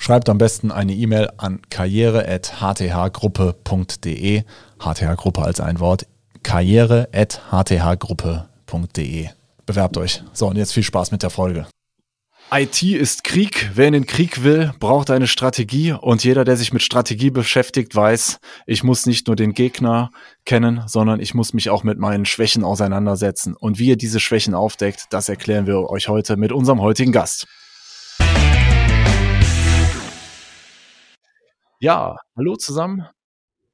Schreibt am besten eine E-Mail an karriere.hthgruppe.de. HTH-Gruppe als ein Wort. karriere.hthgruppe.de. Bewerbt euch. So, und jetzt viel Spaß mit der Folge. IT ist Krieg. Wer in den Krieg will, braucht eine Strategie. Und jeder, der sich mit Strategie beschäftigt, weiß, ich muss nicht nur den Gegner kennen, sondern ich muss mich auch mit meinen Schwächen auseinandersetzen. Und wie ihr diese Schwächen aufdeckt, das erklären wir euch heute mit unserem heutigen Gast. Ja, hallo zusammen.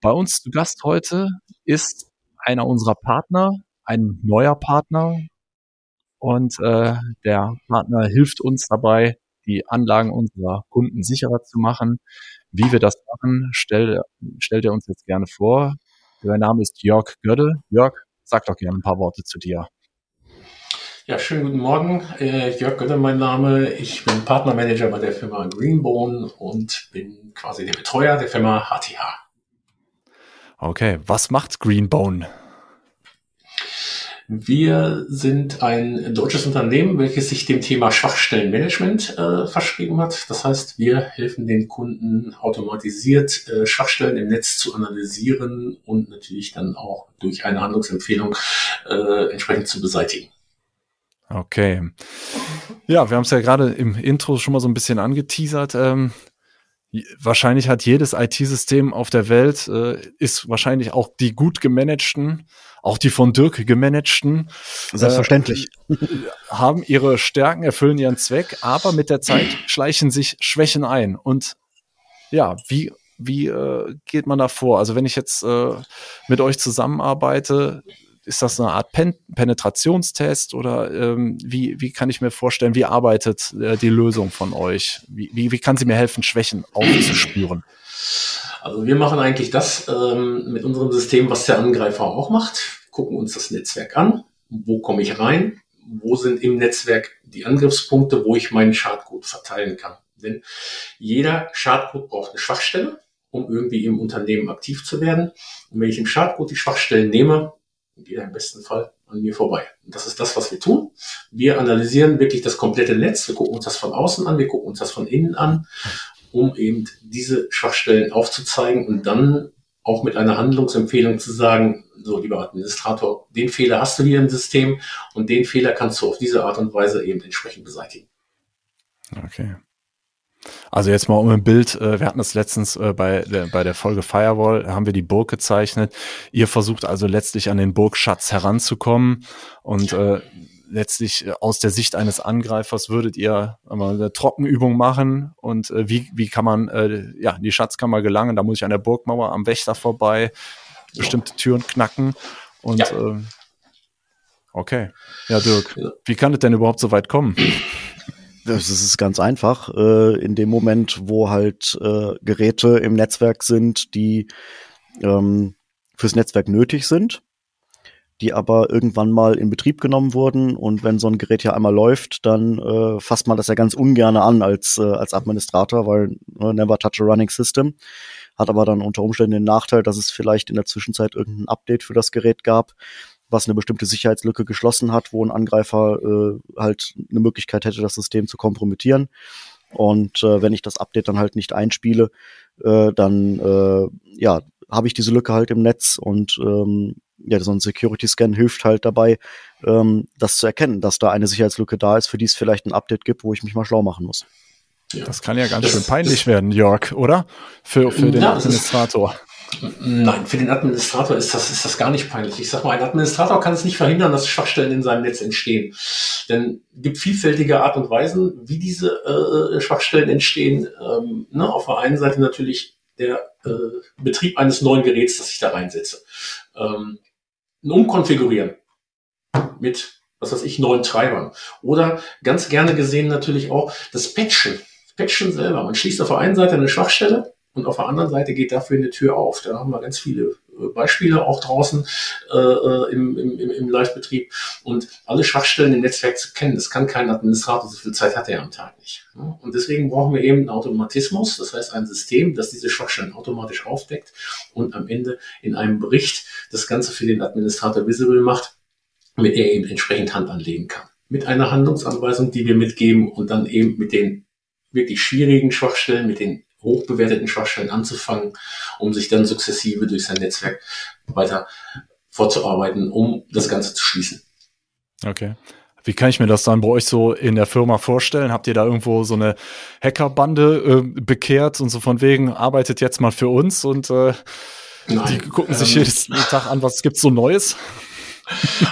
Bei uns zu Gast heute ist einer unserer Partner, ein neuer Partner. Und äh, der Partner hilft uns dabei, die Anlagen unserer Kunden sicherer zu machen. Wie wir das machen, stellt, stellt er uns jetzt gerne vor. Sein Name ist Jörg Gödde. Jörg, sag doch gerne ein paar Worte zu dir. Ja, schönen guten Morgen. Äh, Jörg Götter mein Name. Ich bin Partnermanager bei der Firma Greenbone und bin quasi der Betreuer der Firma HTH. Okay, was macht Greenbone? Wir sind ein deutsches Unternehmen, welches sich dem Thema Schwachstellenmanagement äh, verschrieben hat. Das heißt, wir helfen den Kunden automatisiert äh, Schwachstellen im Netz zu analysieren und natürlich dann auch durch eine Handlungsempfehlung äh, entsprechend zu beseitigen. Okay. Ja, wir haben es ja gerade im Intro schon mal so ein bisschen angeteasert. Ähm, wahrscheinlich hat jedes IT-System auf der Welt, äh, ist wahrscheinlich auch die gut gemanagten, auch die von Dirk gemanagten. Selbstverständlich. Äh, haben ihre Stärken, erfüllen ihren Zweck, aber mit der Zeit schleichen sich Schwächen ein. Und ja, wie, wie äh, geht man da vor? Also wenn ich jetzt äh, mit euch zusammenarbeite, ist das eine Art Pen Penetrationstest oder ähm, wie, wie kann ich mir vorstellen, wie arbeitet äh, die Lösung von euch? Wie, wie, wie kann sie mir helfen, Schwächen aufzuspüren? Also wir machen eigentlich das ähm, mit unserem System, was der Angreifer auch macht. Gucken uns das Netzwerk an. Wo komme ich rein? Wo sind im Netzwerk die Angriffspunkte, wo ich meinen Schadcode verteilen kann? Denn jeder Schadcode braucht eine Schwachstelle, um irgendwie im Unternehmen aktiv zu werden. Und wenn ich im Schadcode die Schwachstellen nehme, geht im besten Fall an mir vorbei. Und das ist das, was wir tun. Wir analysieren wirklich das komplette Netz. Wir gucken uns das von außen an, wir gucken uns das von innen an, um eben diese Schwachstellen aufzuzeigen und dann auch mit einer Handlungsempfehlung zu sagen, so lieber Administrator, den Fehler hast du hier im System und den Fehler kannst du auf diese Art und Weise eben entsprechend beseitigen. Okay. Also jetzt mal um ein Bild, äh, wir hatten das letztens äh, bei, der, bei der Folge Firewall, haben wir die Burg gezeichnet. Ihr versucht also letztlich an den Burgschatz heranzukommen und äh, letztlich aus der Sicht eines Angreifers würdet ihr eine Trockenübung machen und äh, wie, wie kann man äh, ja, in die Schatzkammer gelangen? Da muss ich an der Burgmauer am Wächter vorbei, bestimmte Türen knacken und ja. äh, okay. Ja, Dirk, wie kann es denn überhaupt so weit kommen? Das ist ganz einfach. Äh, in dem Moment, wo halt äh, Geräte im Netzwerk sind, die ähm, fürs Netzwerk nötig sind, die aber irgendwann mal in Betrieb genommen wurden. Und wenn so ein Gerät ja einmal läuft, dann äh, fasst man das ja ganz ungern an als, äh, als Administrator, weil äh, never touch a running system. Hat aber dann unter Umständen den Nachteil, dass es vielleicht in der Zwischenzeit irgendein Update für das Gerät gab, was eine bestimmte Sicherheitslücke geschlossen hat, wo ein Angreifer äh, halt eine Möglichkeit hätte, das System zu kompromittieren. Und äh, wenn ich das Update dann halt nicht einspiele, äh, dann äh, ja, habe ich diese Lücke halt im Netz und ähm, ja, so ein Security Scan hilft halt dabei, ähm, das zu erkennen, dass da eine Sicherheitslücke da ist, für die es vielleicht ein Update gibt, wo ich mich mal schlau machen muss. Das kann ja ganz schön peinlich werden, Jörg, oder? Für, für den ja, Administrator. Nein, für den Administrator ist das, ist das gar nicht peinlich. Ich sag mal, ein Administrator kann es nicht verhindern, dass Schwachstellen in seinem Netz entstehen. Denn gibt vielfältige Art und Weisen, wie diese äh, Schwachstellen entstehen. Ähm, ne, auf der einen Seite natürlich der äh, Betrieb eines neuen Geräts, das ich da reinsetze. Ähm, umkonfigurieren mit, was weiß ich, neuen Treibern. Oder ganz gerne gesehen natürlich auch das Patchen. Patchen selber. Man schließt auf der einen Seite eine Schwachstelle und auf der anderen Seite geht dafür eine Tür auf. Da haben wir ganz viele äh, Beispiele auch draußen äh, äh, im, im, im Live-Betrieb und alle Schwachstellen im Netzwerk zu kennen. Das kann kein Administrator, so viel Zeit hat er am Tag nicht. Und deswegen brauchen wir eben einen Automatismus, das heißt ein System, das diese Schwachstellen automatisch aufdeckt und am Ende in einem Bericht das Ganze für den Administrator visible macht, mit der er eben entsprechend Hand anlegen kann. Mit einer Handlungsanweisung, die wir mitgeben und dann eben mit den wirklich schwierigen Schwachstellen, mit den hochbewerteten Schwachstellen anzufangen, um sich dann sukzessive durch sein Netzwerk weiter vorzuarbeiten, um das Ganze zu schließen. Okay. Wie kann ich mir das dann bei euch so in der Firma vorstellen? Habt ihr da irgendwo so eine Hackerbande äh, bekehrt und so von wegen, arbeitet jetzt mal für uns und äh, die gucken sich ähm, jeden Tag an, was gibt's so Neues?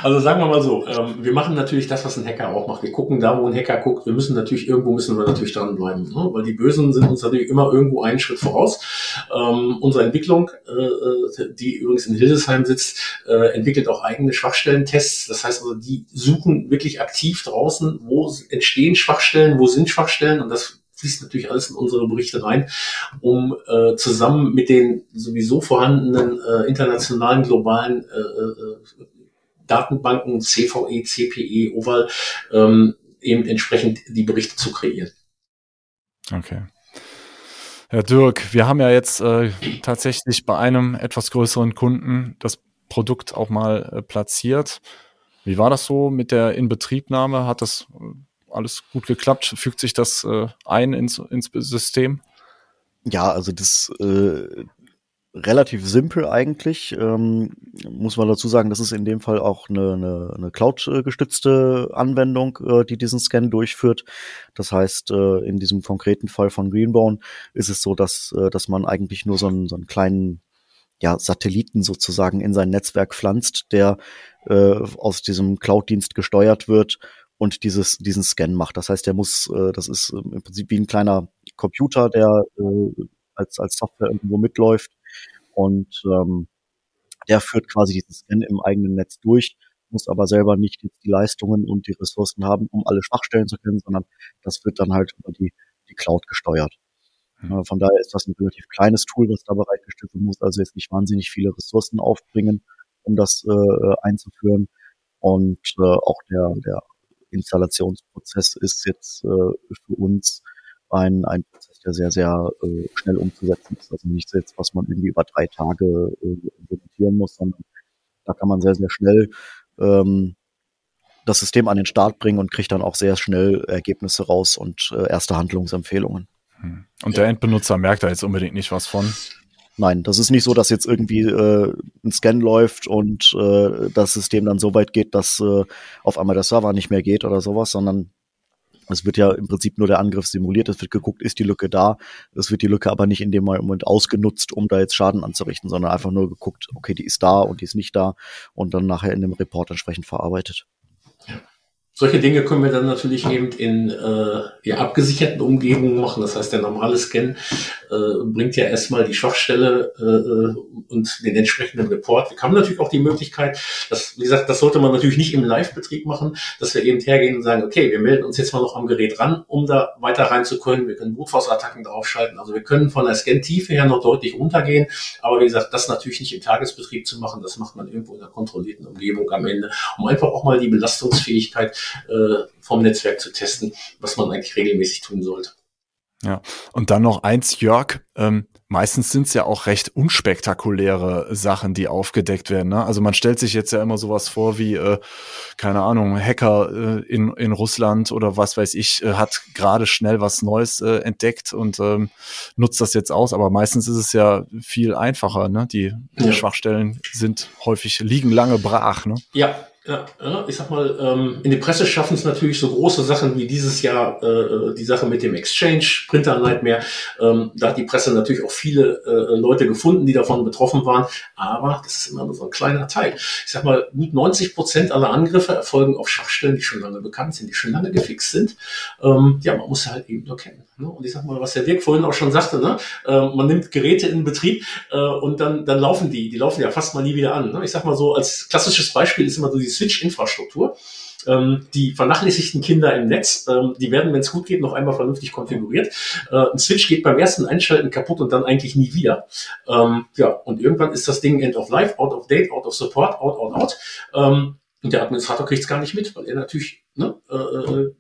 Also sagen wir mal so, ähm, wir machen natürlich das, was ein Hacker auch macht. Wir gucken da, wo ein Hacker guckt. Wir müssen natürlich, irgendwo müssen wir natürlich dranbleiben, ne? weil die Bösen sind uns natürlich immer irgendwo einen Schritt voraus. Ähm, unsere Entwicklung, äh, die übrigens in Hildesheim sitzt, äh, entwickelt auch eigene Schwachstellentests. Das heißt also, die suchen wirklich aktiv draußen, wo entstehen Schwachstellen, wo sind Schwachstellen und das fließt natürlich alles in unsere Berichte rein, um äh, zusammen mit den sowieso vorhandenen äh, internationalen globalen äh, äh Datenbanken, CVE, CPE, OVAL, ähm, eben entsprechend die Berichte zu kreieren. Okay. Herr Dirk, wir haben ja jetzt äh, tatsächlich bei einem etwas größeren Kunden das Produkt auch mal äh, platziert. Wie war das so mit der Inbetriebnahme? Hat das äh, alles gut geklappt? Fügt sich das äh, ein ins, ins System? Ja, also das, äh, relativ simpel eigentlich. Ähm, muss man dazu sagen, das ist in dem Fall auch eine, eine, eine Cloud-gestützte Anwendung, äh, die diesen Scan durchführt. Das heißt, äh, in diesem konkreten Fall von Greenbone ist es so, dass, äh, dass man eigentlich nur so einen, so einen kleinen ja, Satelliten sozusagen in sein Netzwerk pflanzt, der äh, aus diesem Cloud-Dienst gesteuert wird und dieses, diesen Scan macht. Das heißt, der muss, äh, das ist im Prinzip wie ein kleiner Computer, der äh, als, als Software irgendwo mitläuft und ähm, der führt quasi diesen Scan im eigenen Netz durch, muss aber selber nicht die Leistungen und die Ressourcen haben, um alle Schwachstellen zu kennen, sondern das wird dann halt über die, die Cloud gesteuert. Mhm. Von daher ist das ein relativ kleines Tool, was da bereitgestellt wird, muss also jetzt nicht wahnsinnig viele Ressourcen aufbringen, um das äh, einzuführen. Und äh, auch der, der Installationsprozess ist jetzt äh, für uns ein, ein der sehr, sehr äh, schnell umzusetzen ist. Also nicht jetzt, was man irgendwie über drei Tage äh, implementieren muss, sondern da kann man sehr, sehr schnell ähm, das System an den Start bringen und kriegt dann auch sehr schnell Ergebnisse raus und äh, erste Handlungsempfehlungen. Hm. Und der Endbenutzer merkt da jetzt unbedingt nicht was von? Nein, das ist nicht so, dass jetzt irgendwie äh, ein Scan läuft und äh, das System dann so weit geht, dass äh, auf einmal der Server nicht mehr geht oder sowas, sondern es wird ja im Prinzip nur der Angriff simuliert, es wird geguckt, ist die Lücke da. Es wird die Lücke aber nicht in dem Moment ausgenutzt, um da jetzt Schaden anzurichten, sondern einfach nur geguckt, okay, die ist da und die ist nicht da und dann nachher in dem Report entsprechend verarbeitet. Ja. Solche Dinge können wir dann natürlich eben in äh, ja, abgesicherten Umgebungen machen. Das heißt, der normale Scan äh, bringt ja erstmal die Schwachstelle äh, und den entsprechenden Report. Wir haben natürlich auch die Möglichkeit, dass, wie gesagt, das sollte man natürlich nicht im Live-Betrieb machen, dass wir eben hergehen und sagen, okay, wir melden uns jetzt mal noch am Gerät ran, um da weiter rein zu können. Wir können Brute-Force-Attacken draufschalten. Also wir können von der Scan-Tiefe her noch deutlich runtergehen. Aber wie gesagt, das natürlich nicht im Tagesbetrieb zu machen, das macht man irgendwo in einer kontrollierten Umgebung am Ende, um einfach auch mal die Belastungsfähigkeit äh, vom Netzwerk zu testen, was man eigentlich regelmäßig tun sollte. Ja, und dann noch eins, Jörg. Ähm, meistens sind es ja auch recht unspektakuläre Sachen, die aufgedeckt werden. Ne? Also man stellt sich jetzt ja immer sowas vor wie, äh, keine Ahnung, Hacker äh, in, in Russland oder was weiß ich, äh, hat gerade schnell was Neues äh, entdeckt und ähm, nutzt das jetzt aus. Aber meistens ist es ja viel einfacher. Ne? Die, die ja. Schwachstellen sind häufig, liegen lange brach. Ne? Ja, ja, ich sag mal, ähm, in die Presse schaffen es natürlich so große Sachen wie dieses Jahr äh, die Sache mit dem Exchange, Printer Nightmare. Ähm, da hat die Presse natürlich auch viele äh, Leute gefunden, die davon betroffen waren. Aber das ist immer nur so ein kleiner Teil. Ich sag mal, gut 90 Prozent aller Angriffe erfolgen auf Schwachstellen, die schon lange bekannt sind, die schon lange gefixt sind. Ähm, ja, man muss halt eben nur kennen. Ne? Und ich sag mal, was der Dirk vorhin auch schon sagte, ne? Äh, man nimmt Geräte in Betrieb äh, und dann, dann laufen die. Die laufen ja fast mal nie wieder an. Ne? Ich sag mal so, als klassisches Beispiel ist immer so die Switch-Infrastruktur. Ähm, die vernachlässigten Kinder im Netz, ähm, die werden, wenn es gut geht, noch einmal vernünftig konfiguriert. Äh, ein Switch geht beim ersten Einschalten kaputt und dann eigentlich nie wieder. Ähm, ja, und irgendwann ist das Ding end of life, out of date, out of support, out, out, out. Ähm, und der Administrator kriegt es gar nicht mit, weil er natürlich ne, äh, äh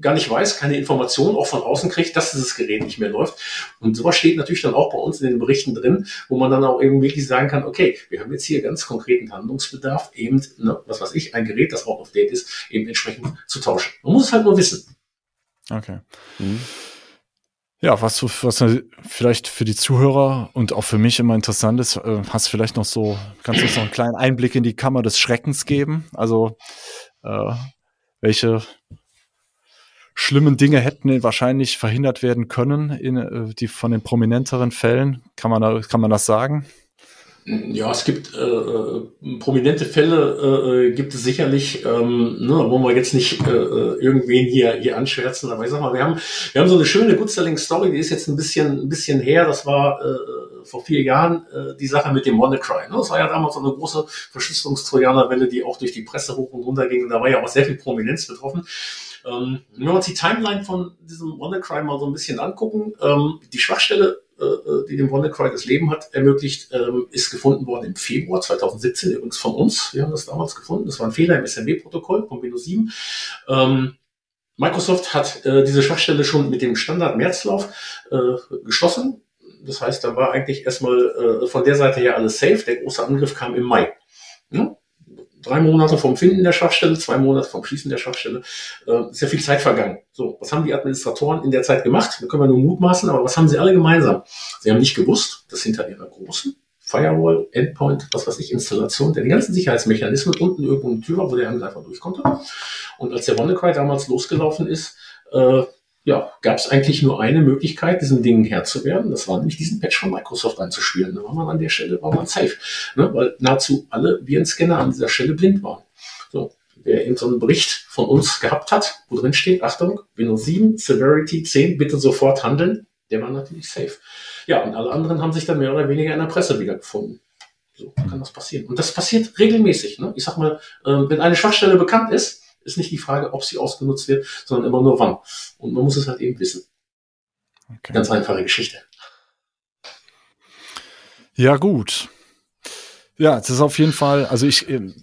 gar nicht weiß, keine Informationen auch von außen kriegt, dass dieses Gerät nicht mehr läuft. Und sowas steht natürlich dann auch bei uns in den Berichten drin, wo man dann auch eben wirklich sagen kann, okay, wir haben jetzt hier ganz konkreten Handlungsbedarf, eben, ne, was weiß ich, ein Gerät, das out of date ist, eben entsprechend zu tauschen. Man muss es halt nur wissen. Okay. Mhm. Ja, was, was vielleicht für die Zuhörer und auch für mich immer interessant ist, äh, hast vielleicht noch so, kannst du uns noch einen kleinen Einblick in die Kammer des Schreckens geben? Also, äh, welche schlimmen Dinge hätten wahrscheinlich verhindert werden können in äh, die von den prominenteren Fällen. Kann man da, kann man das sagen? Ja, es gibt äh, äh, prominente Fälle, äh, äh, gibt es sicherlich, ähm, ne, wollen wir jetzt nicht äh, irgendwen hier hier anschwärzen, aber ich sag mal, wir haben wir haben so eine schöne Good Selling Story, die ist jetzt ein bisschen ein bisschen her. Das war äh, vor vier Jahren äh, die Sache mit dem WannaCry. Ne? Das war ja damals so eine große Verschlüsselungstrojanerwelle, die auch durch die Presse hoch und runter ging. Da war ja auch sehr viel Prominenz betroffen. Ähm, wenn wir uns die Timeline von diesem WannaCry mal so ein bisschen angucken, ähm, die Schwachstelle, äh, äh, die dem WannaCry das Leben hat ermöglicht, ähm, ist gefunden worden im Februar 2017, übrigens von uns. Wir haben das damals gefunden. Das war ein Fehler im SMB-Protokoll von Windows 7. Ähm, Microsoft hat äh, diese Schwachstelle schon mit dem Standard-Märzlauf äh, geschlossen. Das heißt, da war eigentlich erstmal äh, von der Seite her alles safe. Der große Angriff kam im Mai. Ja? Drei Monate vom Finden der Schwachstelle, zwei Monate vom Schließen der Schwachstelle, äh, ist ja viel Zeit vergangen. So, was haben die Administratoren in der Zeit gemacht? Da können wir nur mutmaßen, aber was haben sie alle gemeinsam? Sie haben nicht gewusst, dass hinter ihrer großen Firewall, Endpoint, was weiß ich, Installation, der die ganzen Sicherheitsmechanismen unten irgendwo eine Tür war, wo der Angreifer durch konnte. Und als der WannaCry damals losgelaufen ist, äh, ja, gab es eigentlich nur eine Möglichkeit, diesen Dingen Herr zu werden. Das war nämlich diesen Patch von Microsoft einzuspielen. Da war man an der Stelle, war man safe. Ne? Weil nahezu alle Virenscanner an dieser Stelle blind waren. So, wer eben so einen Bericht von uns gehabt hat, wo drin steht, Achtung, Windows 7, Severity 10, bitte sofort handeln, der war natürlich safe. Ja, und alle anderen haben sich dann mehr oder weniger in der Presse wiedergefunden. So kann das passieren. Und das passiert regelmäßig. Ne? Ich sag mal, äh, wenn eine Schwachstelle bekannt ist, ist nicht die Frage, ob sie ausgenutzt wird, sondern immer nur wann. Und man muss es halt eben wissen. Okay. Ganz einfache Geschichte. Ja, gut. Ja, es ist auf jeden Fall, also ich, ähm,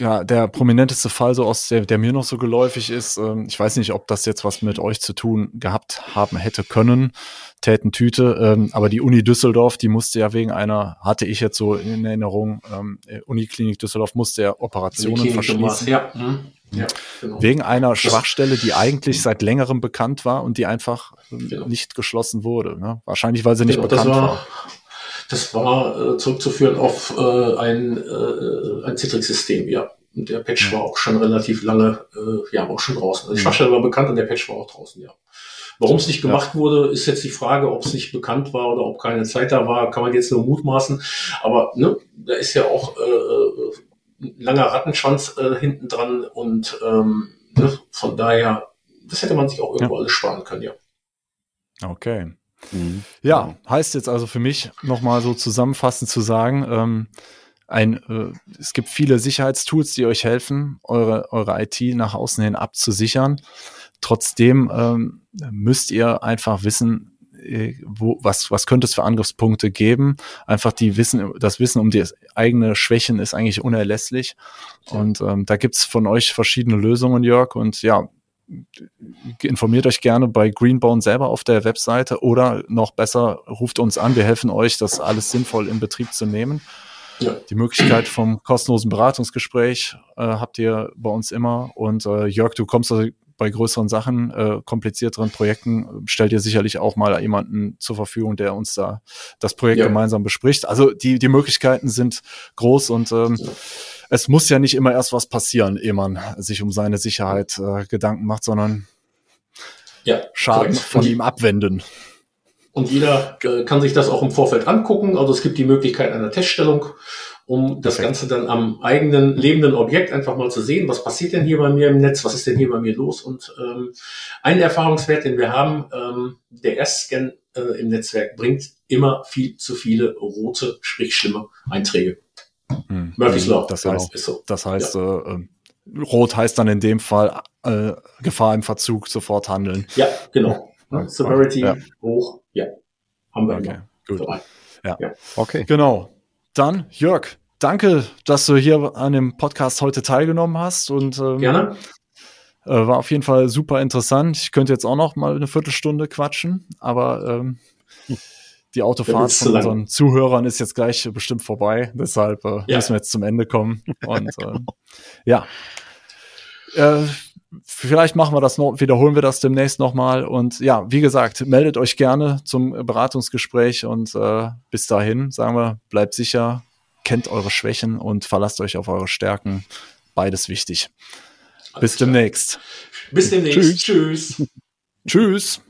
ja, der prominenteste Fall, so aus der, der mir noch so geläufig ist, ähm, ich weiß nicht, ob das jetzt was mit euch zu tun gehabt haben hätte können, Tätentüte, ähm, aber die Uni Düsseldorf, die musste ja wegen einer, hatte ich jetzt so in Erinnerung, Uniklinik Düsseldorf musste ja Operationen verschließen. Ja. Mhm. Ja, genau. Wegen einer Schwachstelle, die eigentlich seit längerem bekannt war und die einfach genau. nicht geschlossen wurde. Ne? Wahrscheinlich, weil sie nicht genau, bekannt das war, war. Das war äh, zurückzuführen auf äh, ein, äh, ein Citrix-System, ja. Und der Patch war auch schon relativ lange, äh, ja, auch schon draußen. Also die Schwachstelle war bekannt und der Patch war auch draußen, ja. Warum es nicht gemacht ja. wurde, ist jetzt die Frage, ob es nicht bekannt war oder ob keine Zeit da war, kann man jetzt nur mutmaßen. Aber ne, da ist ja auch äh, äh langer Rattenschwanz äh, hinten dran und ähm, ne, von daher, das hätte man sich auch irgendwo ja. alles sparen können, ja. Okay. Mhm. Ja, heißt jetzt also für mich nochmal so zusammenfassend zu sagen, ähm, ein, äh, es gibt viele Sicherheitstools, die euch helfen, eure, eure IT nach außen hin abzusichern. Trotzdem ähm, müsst ihr einfach wissen, wo, was, was könnte es für Angriffspunkte geben? Einfach die Wissen, das Wissen um die eigene Schwächen ist eigentlich unerlässlich. Und ähm, da gibt's von euch verschiedene Lösungen, Jörg. Und ja, informiert euch gerne bei Greenbone selber auf der Webseite oder noch besser, ruft uns an. Wir helfen euch, das alles sinnvoll in Betrieb zu nehmen. Ja. Die Möglichkeit vom kostenlosen Beratungsgespräch äh, habt ihr bei uns immer. Und äh, Jörg, du kommst also bei größeren Sachen, äh, komplizierteren Projekten, stellt ihr sicherlich auch mal jemanden zur Verfügung, der uns da das Projekt ja. gemeinsam bespricht. Also die, die Möglichkeiten sind groß und ähm, ja. es muss ja nicht immer erst was passieren, ehe man sich um seine Sicherheit äh, Gedanken macht, sondern ja, Schaden korrekt. von ihm abwenden. Und jeder äh, kann sich das auch im Vorfeld angucken. Also es gibt die Möglichkeit einer Teststellung um das Ganze dann am eigenen lebenden Objekt einfach mal zu sehen, was passiert denn hier bei mir im Netz, was ist denn hier bei mir los. Und ähm, ein Erfahrungswert, den wir haben, ähm, der Erstscan äh, im Netzwerk bringt immer viel zu viele rote, sprich schlimme Einträge. Hm. Murphy's Law. Das genau, heißt, ist so. das heißt äh, äh, rot heißt dann in dem Fall äh, Gefahr im Verzug, sofort handeln. Ja, genau. Okay. Severity Ja. hoch, ja. Haben wir Okay, immer. gut. Dabei. Okay. Genau. Dann, Jörg, danke, dass du hier an dem Podcast heute teilgenommen hast und ähm, Gerne. Äh, war auf jeden Fall super interessant. Ich könnte jetzt auch noch mal eine Viertelstunde quatschen, aber ähm, die Autofahrt von unseren Zuhörern ist jetzt gleich bestimmt vorbei. Deshalb äh, Ja. müssen wir jetzt zum Ende kommen. Und äh, ja. Äh, vielleicht machen wir das noch, wiederholen wir das demnächst nochmal. Und ja, wie gesagt, meldet euch gerne zum Beratungsgespräch und äh, bis dahin, sagen wir, bleibt sicher, kennt eure Schwächen und verlasst euch auf eure Stärken. Beides wichtig. Alles Bis klar. demnächst. Bis demnächst. Tschüss. Tschüss. Tschüss.